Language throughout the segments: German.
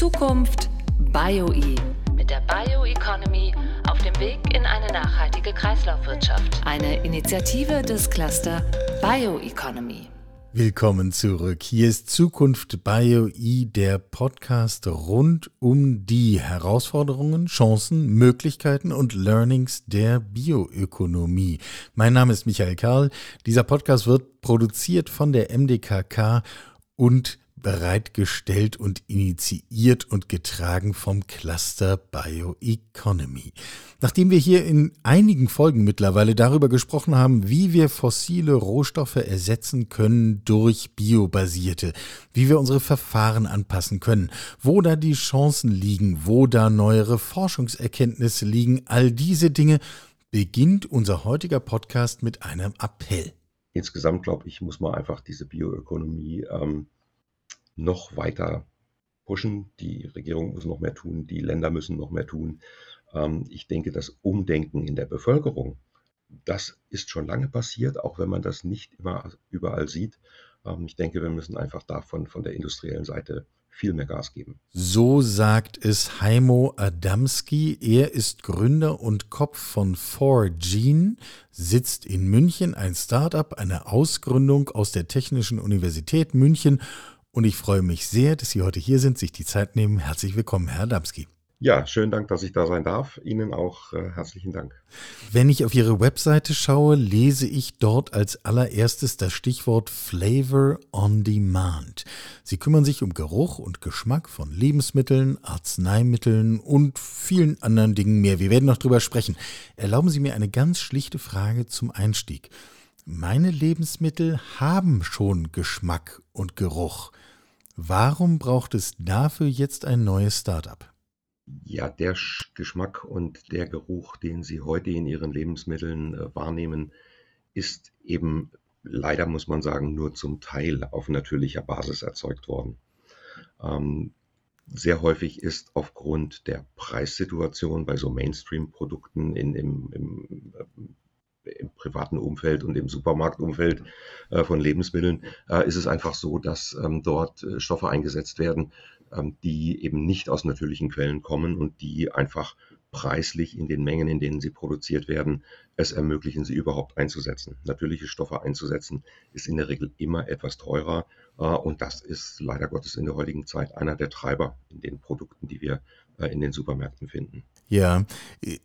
Zukunft BioE mit der Bioeconomy auf dem Weg in eine nachhaltige Kreislaufwirtschaft. Eine Initiative des Cluster Bioeconomy. Willkommen zurück. Hier ist Zukunft BioE, der Podcast rund um die Herausforderungen, Chancen, Möglichkeiten und Learnings der Bioökonomie. Mein Name ist Michael Karl. Dieser Podcast wird produziert von der MDKK und bereitgestellt und initiiert und getragen vom Cluster Bioeconomy. Nachdem wir hier in einigen Folgen mittlerweile darüber gesprochen haben, wie wir fossile Rohstoffe ersetzen können durch biobasierte, wie wir unsere Verfahren anpassen können, wo da die Chancen liegen, wo da neuere Forschungserkenntnisse liegen, all diese Dinge, beginnt unser heutiger Podcast mit einem Appell. Insgesamt, glaube ich, muss man einfach diese Bioökonomie ähm, noch weiter pushen. Die Regierung muss noch mehr tun, die Länder müssen noch mehr tun. Ähm, ich denke, das Umdenken in der Bevölkerung, das ist schon lange passiert, auch wenn man das nicht immer überall sieht. Ähm, ich denke, wir müssen einfach davon von der industriellen Seite viel mehr Gas geben. So sagt es Heimo Adamski. Er ist Gründer und Kopf von 4Gene, sitzt in München, ein Startup, eine Ausgründung aus der Technischen Universität München und ich freue mich sehr, dass Sie heute hier sind, sich die Zeit nehmen. Herzlich willkommen, Herr Adamski. Ja, schönen Dank, dass ich da sein darf. Ihnen auch äh, herzlichen Dank. Wenn ich auf Ihre Webseite schaue, lese ich dort als allererstes das Stichwort Flavor on Demand. Sie kümmern sich um Geruch und Geschmack von Lebensmitteln, Arzneimitteln und vielen anderen Dingen mehr. Wir werden noch drüber sprechen. Erlauben Sie mir eine ganz schlichte Frage zum Einstieg. Meine Lebensmittel haben schon Geschmack und Geruch. Warum braucht es dafür jetzt ein neues Startup? Ja, der Geschmack und der Geruch, den Sie heute in Ihren Lebensmitteln äh, wahrnehmen, ist eben leider, muss man sagen, nur zum Teil auf natürlicher Basis erzeugt worden. Ähm, sehr häufig ist aufgrund der Preissituation bei so Mainstream-Produkten in, im, im im privaten Umfeld und im Supermarktumfeld äh, von Lebensmitteln äh, ist es einfach so, dass ähm, dort äh, Stoffe eingesetzt werden, ähm, die eben nicht aus natürlichen Quellen kommen und die einfach preislich in den Mengen, in denen sie produziert werden, es ermöglichen, sie überhaupt einzusetzen. Natürliche Stoffe einzusetzen ist in der Regel immer etwas teurer und das ist leider Gottes in der heutigen Zeit einer der Treiber in den Produkten, die wir äh, in den Supermärkten finden. Ja,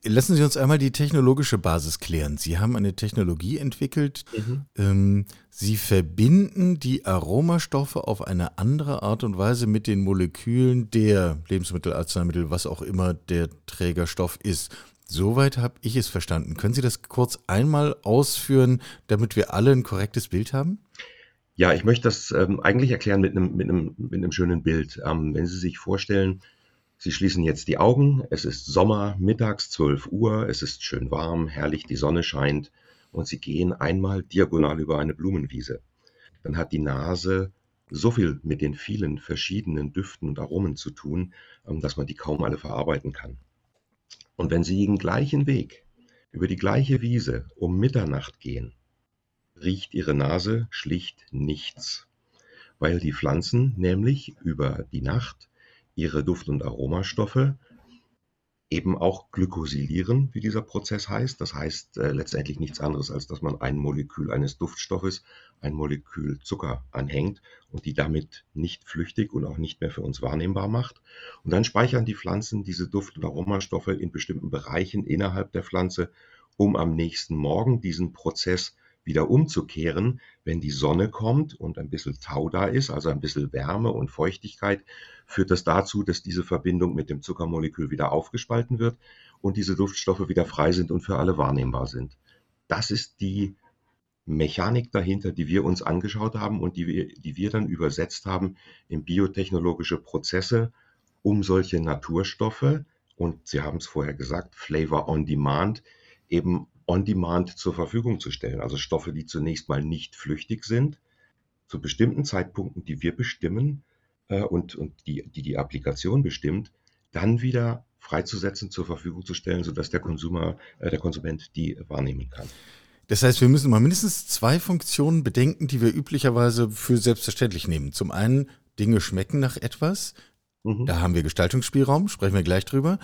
lassen Sie uns einmal die technologische Basis klären. Sie haben eine Technologie entwickelt. Mhm. Ähm, Sie verbinden die Aromastoffe auf eine andere Art und Weise mit den Molekülen der Lebensmittel, Arzneimittel, was auch immer der Trägerstoff ist. Soweit habe ich es verstanden. Können Sie das kurz einmal ausführen, damit wir alle ein korrektes Bild haben? Ja, ich möchte das ähm, eigentlich erklären mit einem, mit einem, mit einem schönen Bild. Ähm, wenn Sie sich vorstellen, Sie schließen jetzt die Augen. Es ist Sommer, mittags 12 Uhr. Es ist schön warm, herrlich, die Sonne scheint. Und Sie gehen einmal diagonal über eine Blumenwiese. Dann hat die Nase so viel mit den vielen verschiedenen Düften und Aromen zu tun, ähm, dass man die kaum alle verarbeiten kann. Und wenn Sie den gleichen Weg über die gleiche Wiese um Mitternacht gehen, riecht Ihre Nase schlicht nichts, weil die Pflanzen nämlich über die Nacht ihre Duft- und Aromastoffe eben auch glykosylieren, wie dieser Prozess heißt. Das heißt äh, letztendlich nichts anderes, als dass man ein Molekül eines Duftstoffes, ein Molekül Zucker anhängt und die damit nicht flüchtig und auch nicht mehr für uns wahrnehmbar macht. Und dann speichern die Pflanzen diese Duft- und Aromastoffe in bestimmten Bereichen innerhalb der Pflanze, um am nächsten Morgen diesen Prozess wieder umzukehren, wenn die Sonne kommt und ein bisschen Tau da ist, also ein bisschen Wärme und Feuchtigkeit, führt das dazu, dass diese Verbindung mit dem Zuckermolekül wieder aufgespalten wird und diese Duftstoffe wieder frei sind und für alle wahrnehmbar sind. Das ist die Mechanik dahinter, die wir uns angeschaut haben und die wir, die wir dann übersetzt haben in biotechnologische Prozesse, um solche Naturstoffe, und Sie haben es vorher gesagt, Flavor on Demand, eben on-demand zur Verfügung zu stellen. Also Stoffe, die zunächst mal nicht flüchtig sind, zu bestimmten Zeitpunkten, die wir bestimmen äh, und, und die, die die Applikation bestimmt, dann wieder freizusetzen, zur Verfügung zu stellen, sodass der, Konsumer, äh, der Konsument die wahrnehmen kann. Das heißt, wir müssen mal mindestens zwei Funktionen bedenken, die wir üblicherweise für selbstverständlich nehmen. Zum einen, Dinge schmecken nach etwas, Mhm. Da haben wir Gestaltungsspielraum, sprechen wir gleich drüber.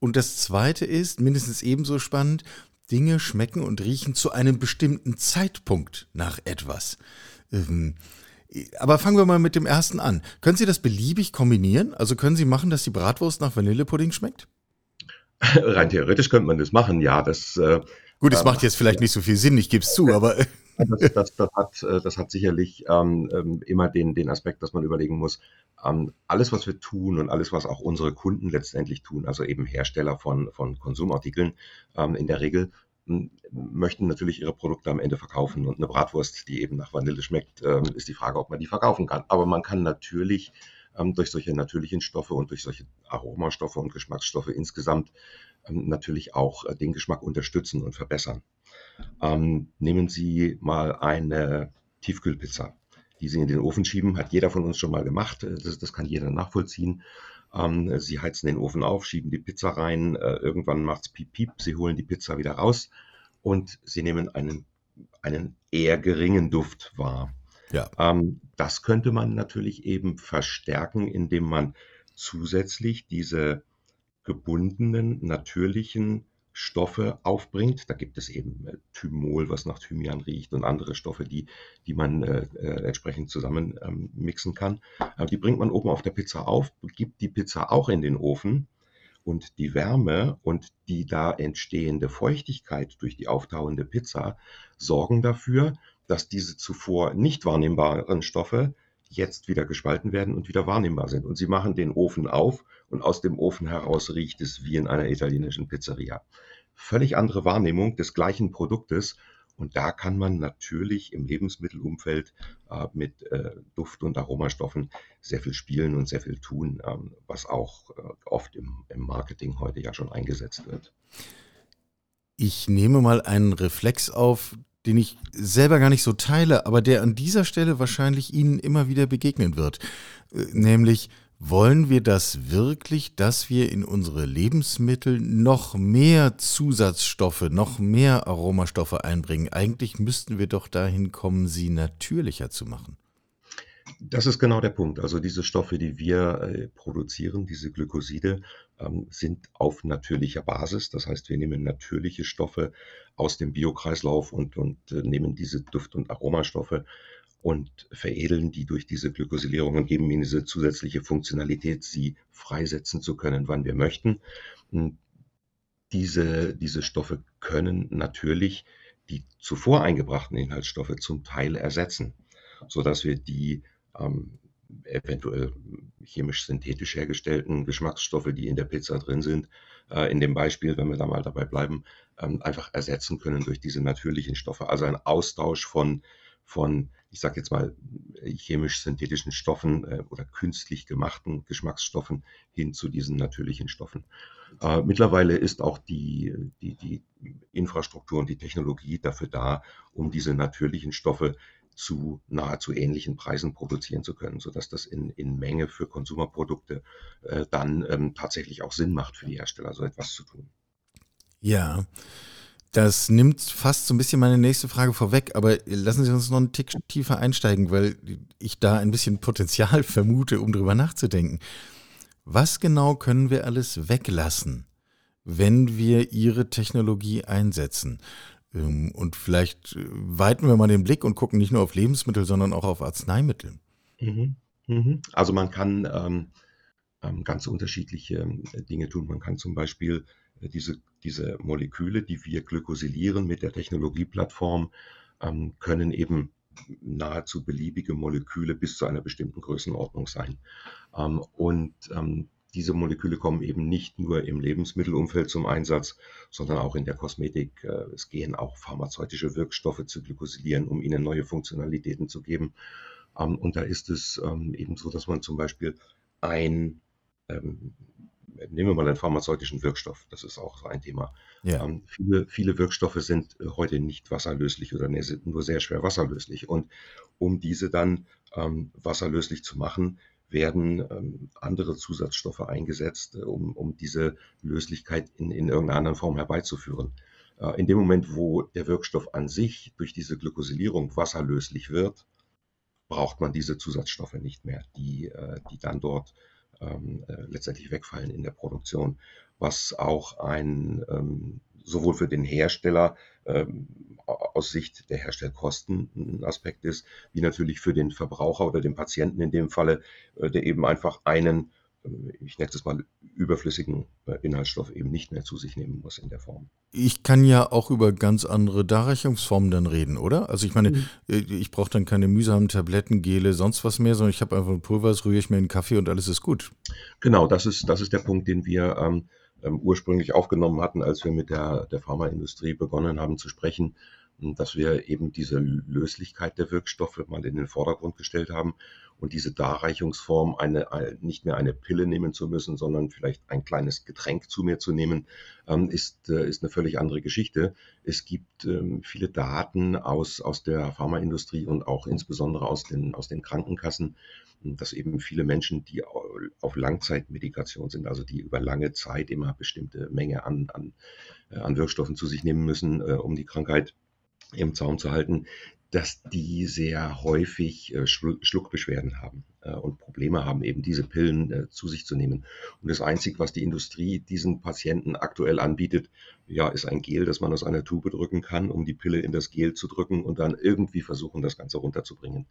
Und das zweite ist, mindestens ebenso spannend, Dinge schmecken und riechen zu einem bestimmten Zeitpunkt nach etwas. Ähm, aber fangen wir mal mit dem ersten an. Können Sie das beliebig kombinieren? Also können Sie machen, dass die Bratwurst nach Vanillepudding schmeckt? Rein theoretisch könnte man das machen, ja. Das, äh, Gut, es ähm, macht jetzt vielleicht nicht so viel Sinn, ich gebe es zu, aber. Das, das, das, hat, äh, das hat sicherlich ähm, ähm, immer den, den Aspekt, dass man überlegen muss, ähm, alles, was wir tun und alles, was auch unsere Kunden letztendlich tun, also eben Hersteller von, von Konsumartikeln, ähm, in der Regel möchten natürlich ihre Produkte am Ende verkaufen. Und eine Bratwurst, die eben nach Vanille schmeckt, ähm, ist die Frage, ob man die verkaufen kann. Aber man kann natürlich ähm, durch solche natürlichen Stoffe und durch solche Aromastoffe und Geschmacksstoffe insgesamt ähm, natürlich auch äh, den Geschmack unterstützen und verbessern. Ähm, nehmen Sie mal eine Tiefkühlpizza, die Sie in den Ofen schieben, hat jeder von uns schon mal gemacht. Äh, das, das kann jeder nachvollziehen. Ähm, Sie heizen den Ofen auf, schieben die Pizza rein, äh, irgendwann macht es piep piep, Sie holen die Pizza wieder raus und Sie nehmen einen, einen eher geringen Duft wahr. Ja. Ähm, das könnte man natürlich eben verstärken, indem man zusätzlich diese gebundenen, natürlichen Stoffe aufbringt. Da gibt es eben äh, Thymol, was nach Thymian riecht und andere Stoffe, die, die man äh, äh, entsprechend zusammen ähm, mixen kann. Aber die bringt man oben auf der Pizza auf, gibt die Pizza auch in den Ofen und die Wärme und die da entstehende Feuchtigkeit durch die auftauende Pizza sorgen dafür, dass diese zuvor nicht wahrnehmbaren Stoffe jetzt wieder gespalten werden und wieder wahrnehmbar sind. Und sie machen den Ofen auf und aus dem Ofen heraus riecht es wie in einer italienischen Pizzeria. Völlig andere Wahrnehmung des gleichen Produktes. Und da kann man natürlich im Lebensmittelumfeld äh, mit äh, Duft- und Aromastoffen sehr viel spielen und sehr viel tun, ähm, was auch äh, oft im, im Marketing heute ja schon eingesetzt wird. Ich nehme mal einen Reflex auf, den ich selber gar nicht so teile, aber der an dieser Stelle wahrscheinlich Ihnen immer wieder begegnen wird. Äh, nämlich, wollen wir das wirklich, dass wir in unsere Lebensmittel noch mehr Zusatzstoffe, noch mehr Aromastoffe einbringen? Eigentlich müssten wir doch dahin kommen, sie natürlicher zu machen. Das ist genau der Punkt. Also diese Stoffe, die wir äh, produzieren, diese Glykoside, ähm, sind auf natürlicher Basis. Das heißt, wir nehmen natürliche Stoffe aus dem Biokreislauf und, und äh, nehmen diese Duft- und Aromastoffe und veredeln die durch diese Glykosylierung und geben ihnen diese zusätzliche Funktionalität, sie freisetzen zu können, wann wir möchten. Und diese, diese Stoffe können natürlich die zuvor eingebrachten Inhaltsstoffe zum Teil ersetzen, sodass wir die ähm, eventuell chemisch-synthetisch hergestellten Geschmacksstoffe, die in der Pizza drin sind, äh, in dem Beispiel, wenn wir da mal dabei bleiben, ähm, einfach ersetzen können durch diese natürlichen Stoffe. Also ein Austausch von, von ich sage jetzt mal, chemisch-synthetischen Stoffen äh, oder künstlich gemachten Geschmacksstoffen hin zu diesen natürlichen Stoffen. Äh, mittlerweile ist auch die, die, die Infrastruktur und die Technologie dafür da, um diese natürlichen Stoffe zu nahezu ähnlichen Preisen produzieren zu können, sodass das in, in Menge für Konsumerprodukte äh, dann ähm, tatsächlich auch Sinn macht für die Hersteller, so etwas zu tun. Ja, das nimmt fast so ein bisschen meine nächste Frage vorweg, aber lassen Sie uns noch einen Tick tiefer einsteigen, weil ich da ein bisschen Potenzial vermute, um drüber nachzudenken. Was genau können wir alles weglassen, wenn wir Ihre Technologie einsetzen? Ähm, und vielleicht äh, weiten wir mal den Blick und gucken nicht nur auf Lebensmittel, sondern auch auf Arzneimittel. Mhm. Mhm. Also man kann ähm, ähm, ganz unterschiedliche äh, Dinge tun. Man kann zum Beispiel äh, diese, diese Moleküle, die wir glykosylieren mit der Technologieplattform, ähm, können eben nahezu beliebige Moleküle bis zu einer bestimmten Größenordnung sein. Ähm, und ähm, diese Moleküle kommen eben nicht nur im Lebensmittelumfeld zum Einsatz, sondern auch in der Kosmetik. Äh, es gehen auch pharmazeutische Wirkstoffe zu glykosylieren, um ihnen neue Funktionalitäten zu geben. Ähm, und da ist es ähm, eben so, dass man zum Beispiel ein, ähm, nehmen wir mal einen pharmazeutischen Wirkstoff, das ist auch so ein Thema. Ja. viele, viele Wirkstoffe sind äh, heute nicht wasserlöslich oder sind nur sehr schwer wasserlöslich. Und um diese dann wasserlöslich zu machen, werden ähm, andere Zusatzstoffe eingesetzt, äh, um, um diese Löslichkeit in, in irgendeiner anderen Form herbeizuführen. Äh, in dem Moment, wo der Wirkstoff an sich durch diese Glykosylierung wasserlöslich wird, braucht man diese Zusatzstoffe nicht mehr, die, äh, die dann dort ähm, äh, letztendlich wegfallen in der Produktion, was auch ein ähm, sowohl für den Hersteller ähm, aus Sicht der Herstellkosten ein Aspekt ist, wie natürlich für den Verbraucher oder den Patienten in dem Falle, äh, der eben einfach einen ich nenne es mal, überflüssigen äh, Inhaltsstoff eben nicht mehr zu sich nehmen muss in der Form. Ich kann ja auch über ganz andere Darreichungsformen dann reden, oder? Also ich meine, mhm. Äh, ich brauche dann keine mühsamen Tabletten, Gele, sonst was mehr, sondern ich habe einfach ein Pulver, das rühre ich mir in den Kaffee und alles ist gut. Genau, das ist, das ist der Punkt, den wir ähm, ähm ursprünglich aufgenommen hatten, als wir mit der, der Pharmaindustrie begonnen haben zu sprechen dass wir eben diese Löslichkeit der Wirkstoffe mal in den Vordergrund gestellt haben und diese Darreichungsform eine, nicht mehr eine Pille nehmen zu müssen, sondern vielleicht ein kleines Getränk zu mir zu nehmen, ähm, ist, äh, ist eine völlig andere Geschichte. Es gibt ähm, viele Daten aus, aus der Pharmaindustrie und auch insbesondere aus den, aus den Krankenkassen, dass eben viele Menschen, die auf Langzeitmedikation sind, also die über lange Zeit immer bestimmte Menge an, an, äh, an Wirkstoffen zu sich nehmen müssen, äh, um die Krankheit im Zaum zu halten, dass die sehr häufig äh, Schluckbeschwerden haben äh, und Probleme haben, eben diese Pillen äh, zu sich zu nehmen. Und das Einzige, was die Industrie diesen Patienten aktuell anbietet, ja, ist ein Gel, das man aus einer Tube drücken kann, um die Pille in das Gel zu drücken und dann irgendwie versuchen, das Ganze runterzubringen.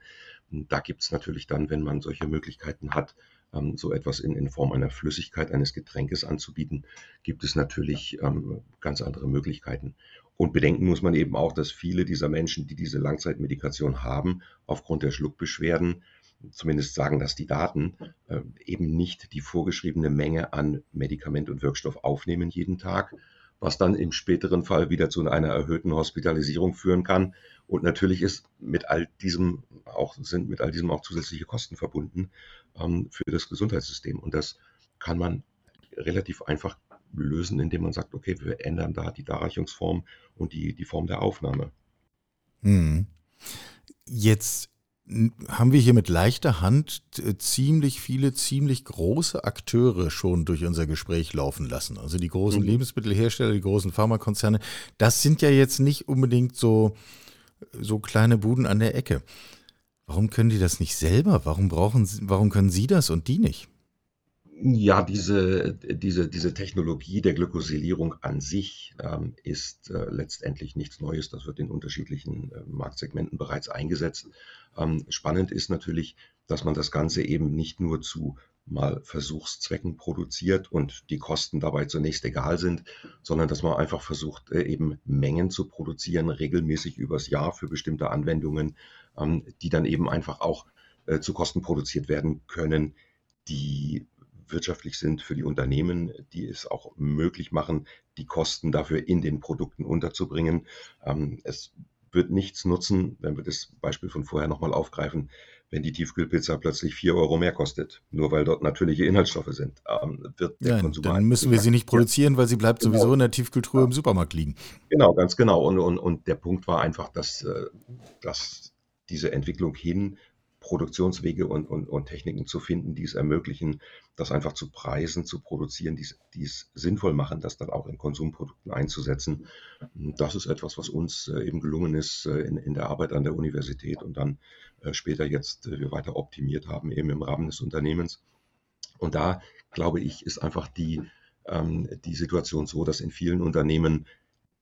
Und da gibt es natürlich dann, wenn man solche Möglichkeiten hat, ähm, so etwas in, in Form einer Flüssigkeit, eines Getränkes anzubieten, gibt es natürlich ähm, ganz andere Möglichkeiten. Und bedenken muss man eben auch, dass viele dieser Menschen, die diese Langzeitmedikation haben, aufgrund der Schluckbeschwerden, zumindest sagen das die Daten, äh, eben nicht die vorgeschriebene Menge an Medikament und Wirkstoff aufnehmen jeden Tag, was dann im späteren Fall wieder zu einer erhöhten Hospitalisierung führen kann. Und natürlich ist mit all diesem auch, sind mit all diesem auch zusätzliche Kosten verbunden ähm, für das Gesundheitssystem. Und das kann man relativ einfach lösen, indem man sagt, okay, wir ändern da die Darreichungsform und die, die Form der Aufnahme. Hm. Jetzt haben wir hier mit leichter Hand ziemlich viele, ziemlich große Akteure schon durch unser Gespräch laufen lassen. Also die großen mhm. Lebensmittelhersteller, die großen Pharmakonzerne. Das sind ja jetzt nicht unbedingt so, so kleine Buden an der Ecke. Warum können die das nicht selber? Warum brauchen sie, warum können sie das und die nicht? Ja, diese, diese, diese Technologie der Glykosylierung an sich ähm, ist äh, letztendlich nichts Neues. Das wird in unterschiedlichen äh, Marktsegmenten bereits eingesetzt. Ähm, spannend ist natürlich, dass man das Ganze eben nicht nur zu mal Versuchszwecken produziert und die Kosten dabei zunächst egal sind, sondern dass man einfach versucht, äh, eben Mengen zu produzieren, regelmäßig übers Jahr für bestimmte Anwendungen, ähm, die dann eben einfach auch äh, zu Kosten produziert werden können, die wirtschaftlich sind für die Unternehmen, die es auch möglich machen, die Kosten dafür in den Produkten unterzubringen. Ähm, es wird nichts nutzen, wenn wir das Beispiel von vorher nochmal aufgreifen, wenn die Tiefkühlpizza plötzlich 4 Euro mehr kostet, nur weil dort natürliche Inhaltsstoffe sind, ähm, wird der Nein, Konsument. Dann müssen wir sie nicht produzieren, weil sie bleibt genau. sowieso in der Tiefkühltruhe ja. im Supermarkt liegen. Genau, ganz genau. Und, und, und der Punkt war einfach, dass, äh, dass diese Entwicklung hin Produktionswege und, und, und Techniken zu finden, die es ermöglichen, das einfach zu preisen, zu produzieren, die, die es sinnvoll machen, das dann auch in Konsumprodukten einzusetzen. Das ist etwas, was uns äh, eben gelungen ist äh, in, in der Arbeit an der Universität und dann äh, später jetzt wir weiter optimiert haben, eben im Rahmen des Unternehmens. Und da, glaube ich, ist einfach die, ähm, die Situation so, dass in vielen Unternehmen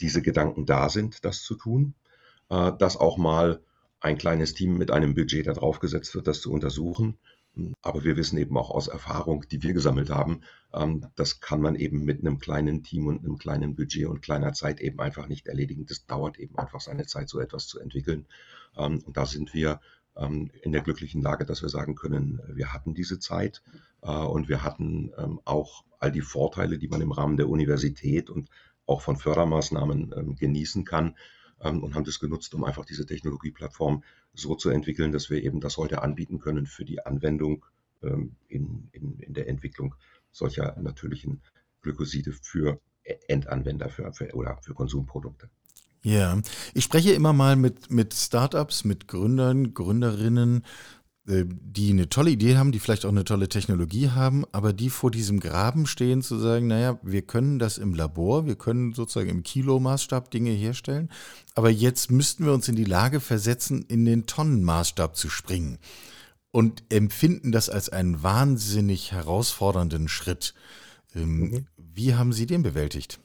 diese Gedanken da sind, das zu tun, dass auch mal ein kleines Team mit einem Budget da drauf gesetzt wird, das zu untersuchen. Aber wir wissen eben auch aus Erfahrung, die wir gesammelt haben, ähm, das kann man eben mit einem kleinen Team und einem kleinen Budget und kleiner Zeit eben einfach nicht erledigen. Das dauert eben einfach seine Zeit, so etwas zu entwickeln. Ähm, und da sind wir ähm, in der glücklichen Lage, dass wir sagen können, wir hatten diese Zeit äh, und wir hatten auch all die Vorteile, die man im Rahmen der Universität und auch von Fördermaßnahmen genießen kann und haben das genutzt, um einfach diese Technologieplattform so zu entwickeln, dass wir eben das heute anbieten können für die Anwendung ähm, in, in, in der Entwicklung solcher natürlichen Glykoside für Endanwender für, für, oder für Konsumprodukte. Ja, ich spreche immer mal mit, mit Startups, mit Gründern, Gründerinnen, die eine tolle Idee haben, die vielleicht auch eine tolle Technologie haben, aber die vor diesem Graben stehen, zu sagen, naja, wir können das im Labor, wir können sozusagen im Kilomaßstab Dinge herstellen, aber jetzt müssten wir uns in die Lage versetzen, in den Tonnenmaßstab zu springen. und empfinden das als einen wahnsinnig herausfordernden Schritt. Ähm, mhm. Wie haben Sie den bewältigt?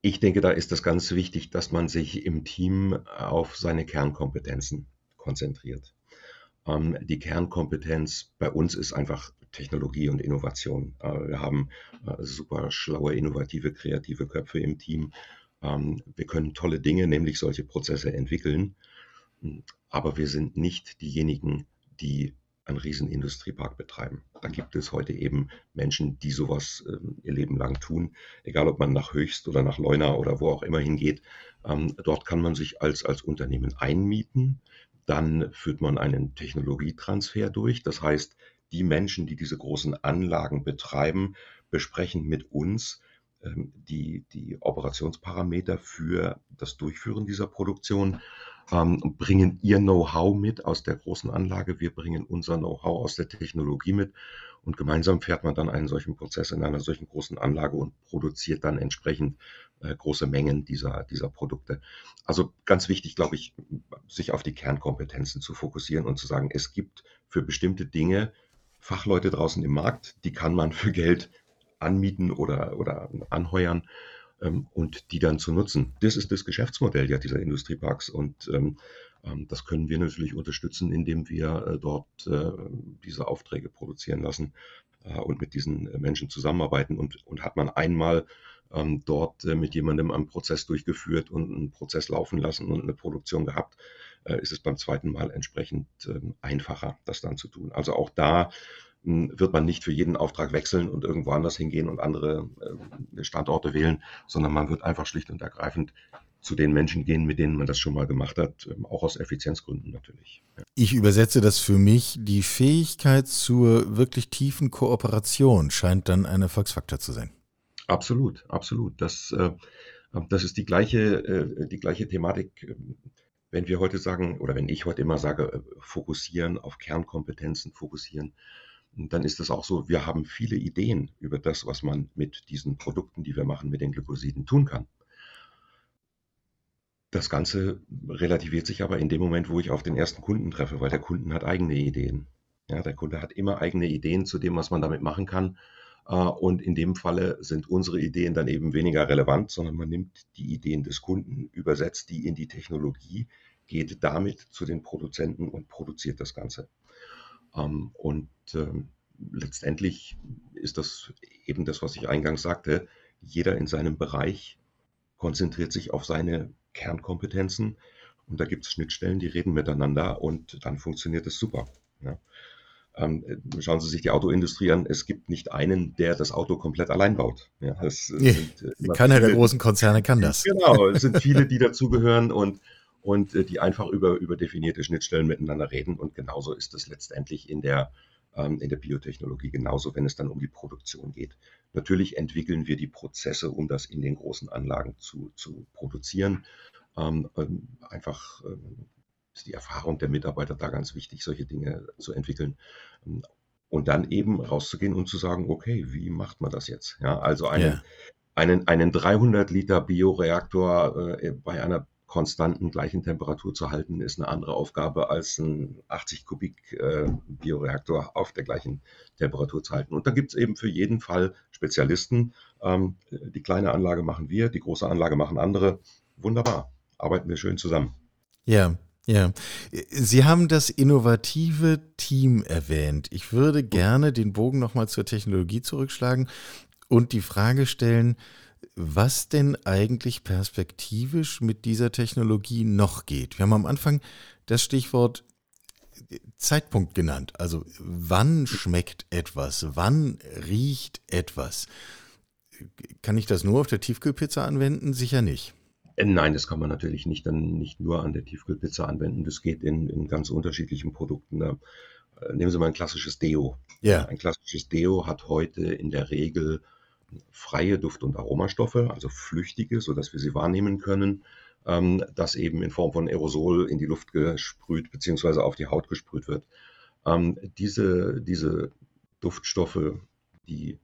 Ich denke, da ist es ganz wichtig, dass man sich im Team auf seine Kernkompetenzen konzentriert. Ähm, die Kernkompetenz bei uns ist einfach Technologie und Innovation. Äh, wir haben äh, super schlaue, innovative, kreative Köpfe im Team. Ähm, wir können tolle Dinge, nämlich solche Prozesse entwickeln. Aber wir sind nicht diejenigen, die einen riesen Industriepark betreiben. Da gibt es heute eben Menschen, die sowas äh, ihr Leben lang tun, egal ob man nach Höchst oder nach Leuna oder wo auch immer hingeht. Ähm, dort kann man sich als, als Unternehmen einmieten. Dann führt man einen Technologietransfer durch. Das heißt, die Menschen, die diese großen Anlagen betreiben, besprechen mit uns ähm, die, die Operationsparameter für das Durchführen dieser Produktion ähm, bringen ihr Know-how mit aus der großen Anlage, wir bringen unser Know-how aus der Technologie mit und gemeinsam fährt man dann einen solchen Prozess in einer solchen großen Anlage und produziert dann entsprechend große Mengen dieser, dieser Produkte. Also ganz wichtig, glaube ich, sich auf die Kernkompetenzen zu fokussieren und zu sagen, es gibt für bestimmte Dinge Fachleute draußen im Markt, die kann man für Geld anmieten oder, oder anheuern ähm, und die dann zu nutzen. Das ist das Geschäftsmodell ja dieser Industrieparks und ähm, ähm, das können wir natürlich unterstützen, indem wir äh, dort äh, diese Aufträge produzieren lassen äh, und mit diesen Menschen zusammenarbeiten. Und, und hat man einmal ähm, dort mit jemandem einen Prozess durchgeführt und einen Prozess laufen lassen und eine Produktion gehabt, ist es beim zweiten Mal entsprechend ähm, einfacher, das dann zu tun. Also auch da wird man nicht für jeden Auftrag wechseln und irgendwo anders hingehen und andere äh, Standorte wählen, sondern man wird einfach schlicht und ergreifend zu den Menschen gehen, mit denen man das schon mal gemacht hat, ähm, auch aus Effizienzgründen natürlich. Ich übersetze das für mich, die Fähigkeit zur wirklich tiefen Kooperation scheint dann ein Erfolgsfaktor zu sein. Absolut, absolut. Das, äh, das ist die gleiche, äh, die gleiche Thematik. Ähm, wenn wir heute sagen, oder wenn ich heute immer sage, fokussieren auf Kernkompetenzen, fokussieren dann ist es auch so, wir haben viele Ideen über das, was man mit diesen Produkten, die wir machen, mit den Glykosiden tun kann. Das Ganze relativiert sich aber in dem Moment, wo ich auf den ersten Kunden treffe, weil der Kunden hat eigene Ideen. Ja, der Kunde hat immer eigene Ideen zu dem, was man damit machen kann. Äh, und in dem Falle sind unsere Ideen dann eben weniger relevant, sondern man nimmt die Ideen des Kunden, übersetzt die in die Technologie, geht damit zu den Produzenten und produziert das Ganze. Ähm, und ähm, letztendlich ist das eben das, was ich eingangs sagte. Jeder in seinem Bereich konzentriert sich auf seine Kernkompetenzen und da gibt es Schnittstellen, die reden miteinander und dann funktioniert es super. Ja. Ähm, schauen Sie sich die Autoindustrie an. Es gibt nicht einen, der das Auto komplett allein baut. Ja, das nee, sind, äh, keiner der großen Konzerne kann das. Genau, es sind viele, die dazugehören und und äh, die einfach über, über definierte Schnittstellen miteinander reden. Und genauso ist es letztendlich in der, ähm, in der Biotechnologie, genauso wenn es dann um die Produktion geht. Natürlich entwickeln wir die Prozesse, um das in den großen Anlagen zu, zu produzieren. Ähm, einfach ist die Erfahrung der Mitarbeiter da ganz wichtig, solche Dinge zu entwickeln. Und dann eben rauszugehen und zu sagen, okay, wie macht man das jetzt? Ja, also einen, yeah. einen, einen 300 Liter Bioreaktor äh, bei einer konstanten gleichen Temperatur zu halten, ist eine andere Aufgabe als ein 80 Kubik äh, Bioreaktor auf der gleichen Temperatur zu halten. Und da gibt es eben für jeden Fall Spezialisten. Ähm, die kleine Anlage machen wir, die große Anlage machen andere. Wunderbar, arbeiten wir schön zusammen. Ja, ja, Sie haben das innovative Team erwähnt. Ich würde gerne den Bogen nochmal zur Technologie zurückschlagen und die Frage stellen, was denn eigentlich perspektivisch mit dieser Technologie noch geht. Wir haben am Anfang das Stichwort Zeitpunkt genannt. Also wann schmeckt etwas? Wann riecht etwas? Kann ich das nur auf der Tiefkühlpizza anwenden? Sicher nicht. Äh, nein, das kann man natürlich nicht dann nicht nur an der Tiefkühlpizza anwenden. Das geht in, in ganz unterschiedlichen Produkten. Äh, nehmen Sie mal ein klassisches Deo. Ja. Ein klassisches Deo hat heute in der Regel freie Duft- und Aromastoffe, also flüchtige, sodass wir sie wahrnehmen können, ähm, das eben in Form von Aerosol in die Luft gesprüht bzw. auf die Haut gesprüht wird. Ähm, diese, diese Duftstoffe, die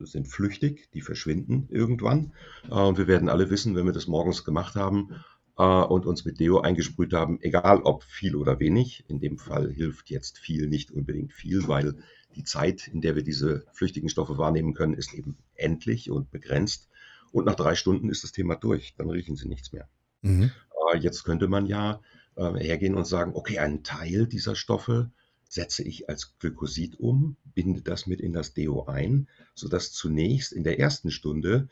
sind flüchtig, die verschwinden irgendwann. Äh, und wir werden alle wissen, wenn wir das morgens gemacht haben, äh, und uns mit Deo eingesprüht haben, egal ob viel oder wenig. In dem Fall hilft jetzt viel nicht unbedingt viel, weil die Zeit, in der wir diese flüchtigen Stoffe wahrnehmen können, ist eben endlich und begrenzt. Und nach drei Stunden ist das Thema durch, dann riechen sie nichts mehr. Mhm. Äh, jetzt könnte man ja hergehen und sagen, okay, einen Teil dieser Stoffe setze ich als Glykosid um, binde das mit in das Deo ein, sodass zunächst in der ersten Stunde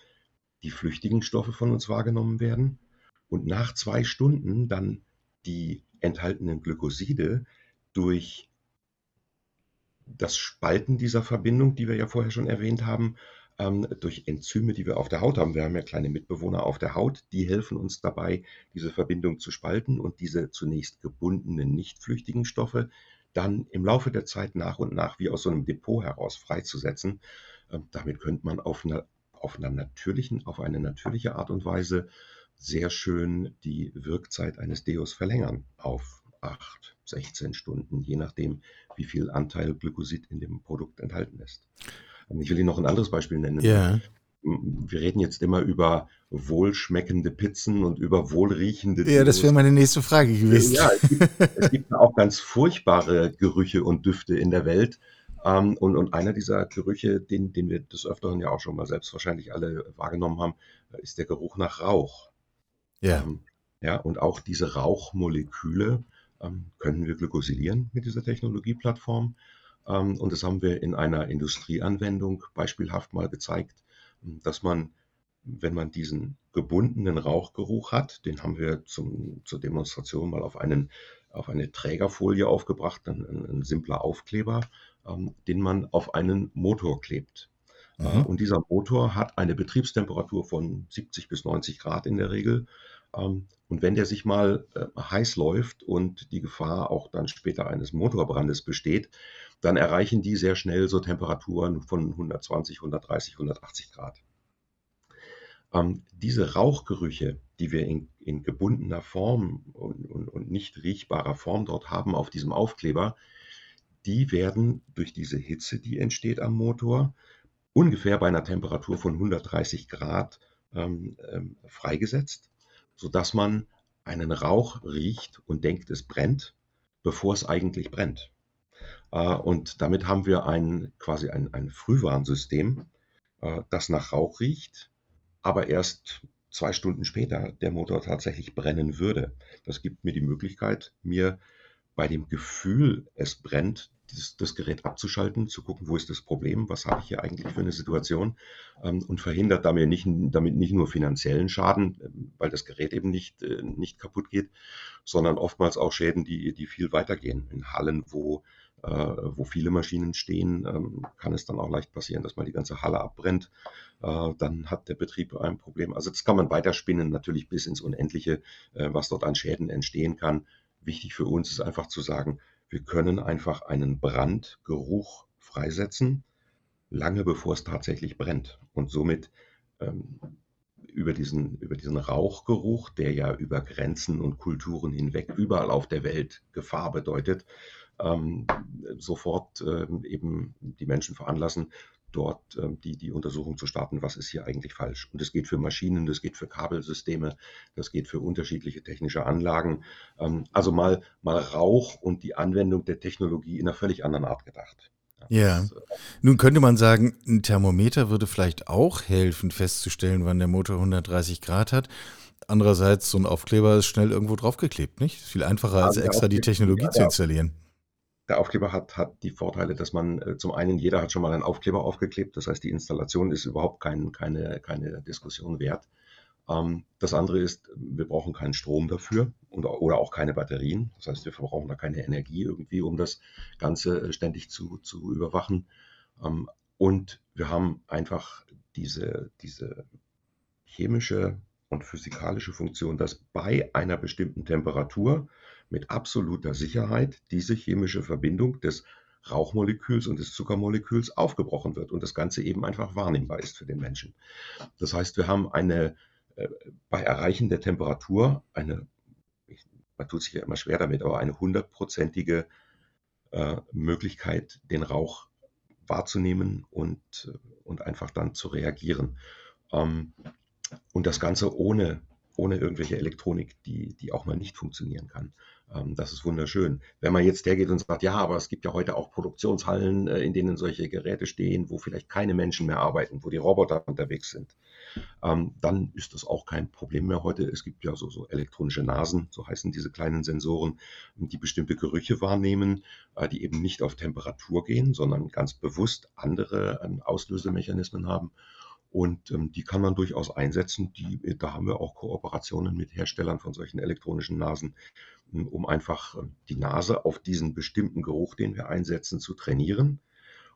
die flüchtigen Stoffe von uns wahrgenommen werden und nach zwei Stunden dann die enthaltenen Glykoside durch das Spalten dieser Verbindung, die wir ja vorher schon erwähnt haben, ähm, durch Enzyme, die wir auf der Haut haben. Wir haben ja kleine Mitbewohner auf der Haut, die helfen uns dabei, diese Verbindung zu spalten und diese zunächst gebundenen, nicht flüchtigen Stoffe dann im Laufe der Zeit nach und nach wie aus so einem Depot heraus freizusetzen. Ähm, damit könnte man auf einer, auf einer natürlichen, auf eine natürliche Art und Weise sehr schön die Wirkzeit eines Deos verlängern auf 8, 16 Stunden, je nachdem, wie viel Anteil Glykosid in dem Produkt enthalten ist. Ähm, ich will Ihnen noch ein anderes Beispiel nennen. Ja. Wir reden jetzt immer über wohlschmeckende Pizzen und über wohlriechende. Ja, das wäre meine nächste Frage gewesen. Ja, es gibt, es gibt auch ganz furchtbare Gerüche und Düfte in der Welt. Ähm, und, und einer dieser Gerüche, den, den wir des Öfteren ja auch schon mal selbst wahrscheinlich alle wahrgenommen haben, ist der Geruch nach Rauch. Ja. Ähm, ja, und auch diese Rauchmoleküle ähm, können wir glykosidieren mit dieser Technologieplattform. Und das haben wir in einer Industrieanwendung beispielhaft mal gezeigt, dass man, wenn man diesen gebundenen Rauchgeruch hat, den haben wir zum, zur Demonstration mal auf, einen, auf eine Trägerfolie aufgebracht, ein, ein, simpler Aufkleber, ähm, den man auf einen Motor klebt. Äh, mhm. Und dieser Motor hat eine Betriebstemperatur von 70 bis 90 Grad in der Regel. Ähm, und wenn der sich mal äh, heiß läuft und die Gefahr auch dann später eines Motorbrandes besteht, dann erreichen die sehr schnell so Temperaturen von 120, 130, 180 Grad. Ähm, diese Rauchgerüche, die wir in, in gebundener Form und, und, und, nicht riechbarer Form dort haben auf diesem Aufkleber, die werden durch diese Hitze, die entsteht am Motor, ungefähr bei einer Temperatur von 130 Grad ähm, ähm, freigesetzt, sodass man einen Rauch riecht und denkt, es brennt, bevor es eigentlich brennt. Äh, und damit haben wir ein, quasi ein, ein Frühwarnsystem, äh, das nach Rauch riecht, aber erst zwei Stunden später der Motor tatsächlich brennen würde. Das gibt mir die Möglichkeit, mir bei dem Gefühl, es brennt, das, das, Gerät abzuschalten, zu gucken, wo ist das Problem, was habe ich hier eigentlich für eine Situation ähm, und verhindert damit nicht, damit nicht nur finanziellen Schaden, ähm, weil das Gerät eben nicht, äh, nicht kaputt geht, sondern oftmals auch Schäden, die, die viel weitergehen. In Hallen, wo, äh, wo viele Maschinen stehen, ähm, kann es dann auch leicht passieren, dass mal die ganze Halle abbrennt. Äh, dann hat der Betrieb ein Problem. Also das kann man weiterspinnen, natürlich bis ins Unendliche, äh, was dort an Schäden entstehen kann. Wichtig für uns ist einfach zu sagen, wir können einfach einen Brandgeruch freisetzen, lange bevor es tatsächlich brennt. Und somit ähm, über, diesen, über diesen Rauchgeruch, der ja über Grenzen und Kulturen hinweg überall auf der Welt Gefahr bedeutet, ähm, sofort ähm, eben die Menschen veranlassen, dort ähm, die, die Untersuchung zu starten, was ist hier eigentlich falsch. Und das geht für Maschinen, das geht für Kabelsysteme, das geht für unterschiedliche technische Anlagen. Ähm, also mal, mal Rauch und die Anwendung der Technologie in einer völlig anderen Art gedacht. Ja. Äh, Nun könnte man sagen, ein Thermometer würde vielleicht auch helfen, festzustellen, wann der Motor 130 Grad hat. Andererseits, so ein Aufkleber ist schnell irgendwo draufgeklebt, nicht? Ist viel einfacher, als extra die Technologie zu installieren. Der Aufkleber hat, hat die Vorteile, dass man äh, zum einen, jeder hat schon mal einen Aufkleber aufgeklebt, das heißt, die Installation ist überhaupt kein, keine, keine Diskussion wert. Ähm, das andere ist, wir brauchen keinen Strom dafür und, oder auch keine Batterien. Das heißt, wir verbrauchen da keine Energie irgendwie, um das Ganze äh, ständig zu, zu überwachen. Ähm, und wir haben einfach diese, diese chemische und physikalische Funktion, dass bei einer bestimmten Temperatur mit absoluter Sicherheit diese chemische Verbindung des Rauchmoleküls und des Zuckermoleküls aufgebrochen wird und das Ganze eben einfach wahrnehmbar ist für den Menschen. Das heißt, wir haben eine äh, bei Erreichen der Temperatur eine, man tut sich ja immer schwer damit, aber eine hundertprozentige äh, Möglichkeit, den Rauch wahrzunehmen und, und einfach dann zu reagieren. Ähm, und das Ganze ohne ohne irgendwelche Elektronik, die, die auch mal nicht funktionieren kann. Ähm, das ist wunderschön. Wenn man jetzt hergeht und sagt, ja, aber es gibt ja heute auch Produktionshallen, äh, in denen solche Geräte stehen, wo vielleicht keine Menschen mehr arbeiten, wo die Roboter unterwegs sind, ähm, dann ist das auch kein Problem mehr heute. Es gibt ja so, so elektronische Nasen, so heißen diese kleinen Sensoren, die bestimmte Gerüche wahrnehmen, äh, die eben nicht auf Temperatur gehen, sondern ganz bewusst andere ähm, Auslösemechanismen haben. Und ähm, die kann man durchaus einsetzen. Die, äh, da haben wir auch Kooperationen mit Herstellern von solchen elektronischen Nasen, hm, um einfach ähm, die Nase auf diesen bestimmten Geruch, den wir einsetzen, zu trainieren.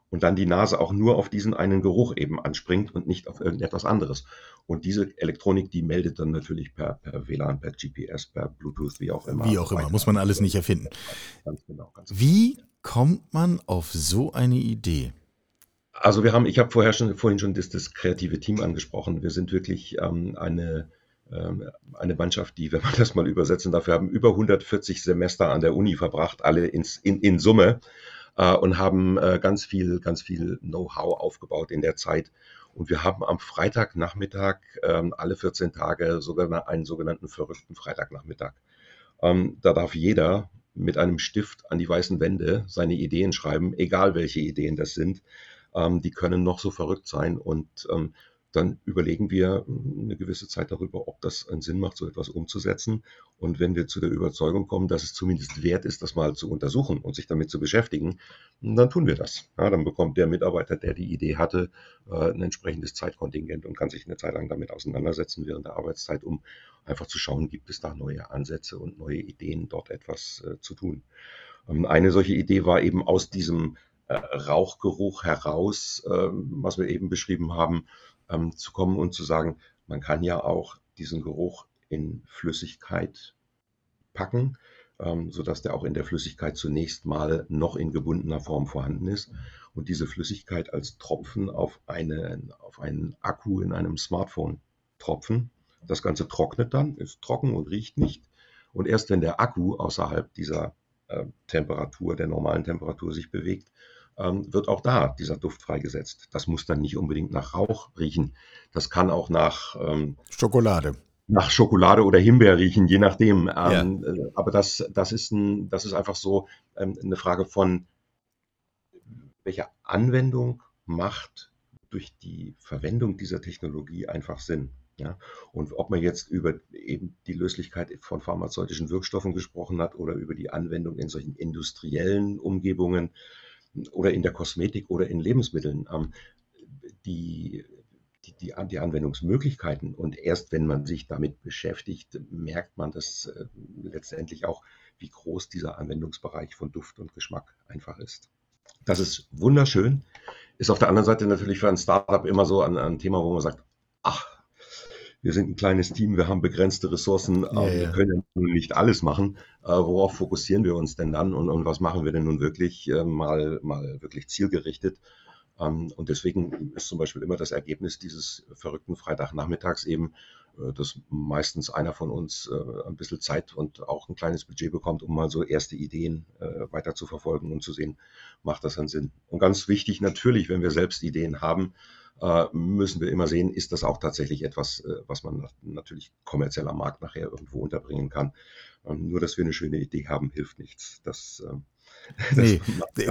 Und dann die Nase auch nur auf diesen einen Geruch eben anspringt und nicht auf irgendetwas anderes. Und diese Elektronik, die meldet dann natürlich per, per WLAN, per GPS, per Bluetooth, wie auch immer. Wie auch immer, muss man alles nicht erfinden. Ganz genau. Ganz genau. wie kommt man auf so eine Idee? Also wir haben, ich habe vorher schon, vorhin schon das, das kreative Team angesprochen. Wir sind wirklich ähm, eine, ähm, eine Mannschaft, die, wenn man das mal übersetzen darf, wir haben über 140 Semester an der Uni verbracht, alle ins, in, in Summe äh, und haben äh, ganz viel, ganz viel Know-how aufgebaut in der Zeit. Und wir haben am Freitagnachmittag ähm, alle 14 Tage sogar einen sogenannten verrückten Freitagnachmittag. Ähm, da darf jeder mit einem Stift an die weißen Wände seine Ideen schreiben, egal welche Ideen das sind. Ähm, die können noch so verrückt sein und ähm, dann überlegen wir hm, eine gewisse Zeit darüber, ob das einen Sinn macht, so etwas umzusetzen. Und wenn wir zu der Überzeugung kommen, dass es zumindest wert ist, das mal zu untersuchen und sich damit zu beschäftigen, dann tun wir das. Ja, dann bekommt der Mitarbeiter, der die Idee hatte, äh, ein entsprechendes Zeitkontingent und kann sich eine Zeit lang damit auseinandersetzen während der Arbeitszeit, um einfach zu schauen, gibt es da neue Ansätze und neue Ideen, dort etwas äh, zu tun. Ähm, eine solche Idee war eben aus diesem Rauchgeruch heraus, ähm, was wir eben beschrieben haben, ähm, zu kommen und zu sagen, man kann ja auch diesen Geruch in Flüssigkeit packen, ähm, sodass der auch in der Flüssigkeit zunächst mal noch in gebundener Form vorhanden ist und diese Flüssigkeit als Tropfen auf, eine, auf einen Akku in einem Smartphone tropfen. Das Ganze trocknet dann, ist trocken und riecht nicht. Und erst wenn der Akku außerhalb dieser äh, Temperatur, der normalen Temperatur sich bewegt, ähm, wird auch da dieser Duft freigesetzt. Das muss dann nicht unbedingt nach Rauch riechen. Das kann auch nach ähm, Schokolade. Nach Schokolade oder Himbeer riechen, je nachdem. Ähm, ja. Äh, aber das, das, ist ein, das ist einfach so ähm, eine Frage von, welche Anwendung macht durch die Verwendung dieser Technologie einfach Sinn. Ja, und ob man jetzt über eben die Löslichkeit von pharmazeutischen Wirkstoffen gesprochen hat oder über die Anwendung in solchen industriellen Umgebungen, oder in der Kosmetik oder in Lebensmitteln. Ähm, die, die, die, die, Anwendungsmöglichkeiten und erst wenn man sich damit beschäftigt, merkt man das äh, letztendlich auch, wie groß dieser Anwendungsbereich von Duft und Geschmack einfach ist. Das ist wunderschön, ist auf der anderen Seite natürlich für ein Startup immer so ein, ein Thema, wo man sagt, ach, wir sind ein kleines Team, wir haben begrenzte Ressourcen, ja, wir ja. können nicht alles machen. Äh, worauf fokussieren wir uns denn dann und, und was machen wir denn nun wirklich äh, mal, mal wirklich zielgerichtet? Ähm, und deswegen ist zum Beispiel immer das Ergebnis dieses verrückten Freitagnachmittags eben, äh, dass meistens einer von uns äh, ein bisschen Zeit und auch ein kleines Budget bekommt, um mal so erste Ideen äh, weiter zu verfolgen und zu sehen, macht das einen Sinn. Und ganz wichtig natürlich, wenn wir selbst Ideen haben, äh, müssen wir immer sehen, ist das auch tatsächlich etwas, äh, was man natürlich kommerziell am Markt nachher irgendwo unterbringen kann. Ähm, nur, dass wir eine schöne Idee haben, hilft nichts. Das, ähm, nee,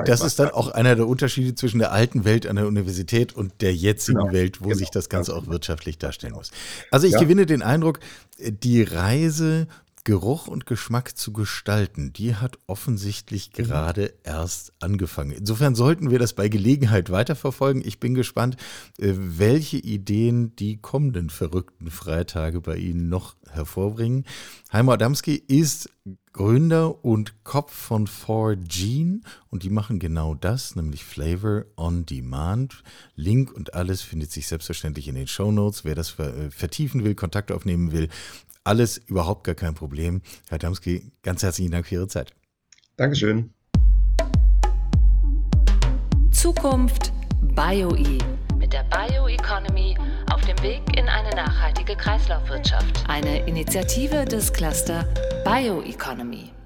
das ist dann auch einer der Unterschiede zwischen der alten Welt an der Universität und der jetzigen genau, Welt, wo genau, sich das Ganze auch wirtschaftlich darstellen muss. Also ich ja. gewinne den Eindruck, die Reise Geruch und Geschmack zu gestalten, die hat offensichtlich mhm. gerade erst angefangen. Insofern sollten wir das bei Gelegenheit weiterverfolgen. Ich bin gespannt, äh, welche Ideen die kommenden verrückten Freitage bei Ihnen noch hervorbringen. Heimo Adamski ist Gründer und Kopf von 4Gene und die machen genau das, nämlich Flavor on Demand. Link und alles findet sich selbstverständlich in den Show Notes. Wer das äh, vertiefen will, Kontakt aufnehmen will, alles überhaupt gar kein Problem. Herr Damski, ganz herzlichen Dank für Ihre Zeit. Dankeschön. Zukunft BioE mit der Bioeconomy auf dem Weg in eine nachhaltige Kreislaufwirtschaft. Eine Initiative des Cluster Bioeconomy.